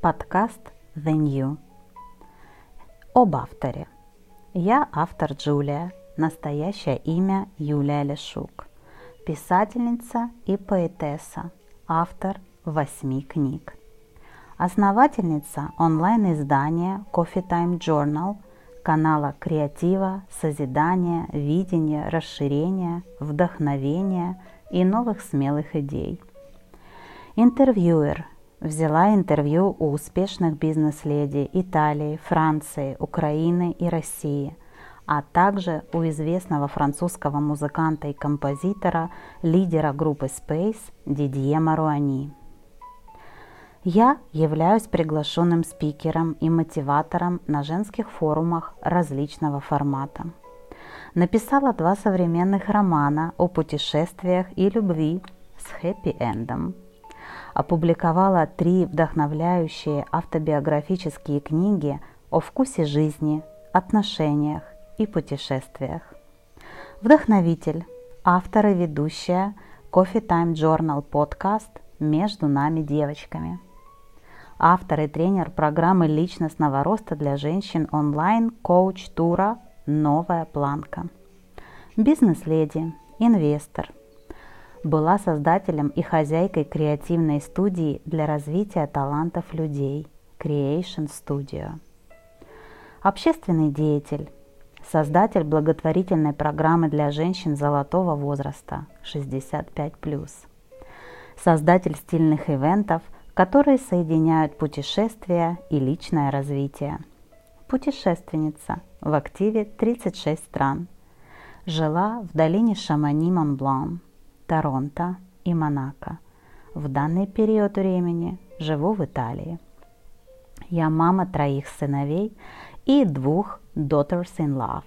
Подкаст The New. Об авторе. Я автор Джулия, настоящее имя Юлия Лешук. Писательница и поэтесса, автор восьми книг. Основательница онлайн-издания Coffee Time Journal, канала креатива, созидания, видения, расширения, вдохновения и новых смелых идей. Интервьюер – Взяла интервью у успешных бизнес-леди Италии, Франции, Украины и России, а также у известного французского музыканта и композитора, лидера группы Space Дидье Маруани. Я являюсь приглашенным спикером и мотиватором на женских форумах различного формата. Написала два современных романа о путешествиях и любви с хэппи-эндом – опубликовала три вдохновляющие автобиографические книги о вкусе жизни, отношениях и путешествиях. Вдохновитель, автор и ведущая Coffee Time Journal подкаст «Между нами девочками». Автор и тренер программы личностного роста для женщин онлайн коуч тура «Новая планка». Бизнес-леди, инвестор – была создателем и хозяйкой креативной студии для развития талантов людей Creation Studio. Общественный деятель, создатель благотворительной программы для женщин золотого возраста 65+, создатель стильных ивентов, которые соединяют путешествия и личное развитие. Путешественница в активе 36 стран. Жила в долине Шамани-Монблан – Торонто и Монако. В данный период времени живу в Италии. Я мама троих сыновей и двух daughters in love.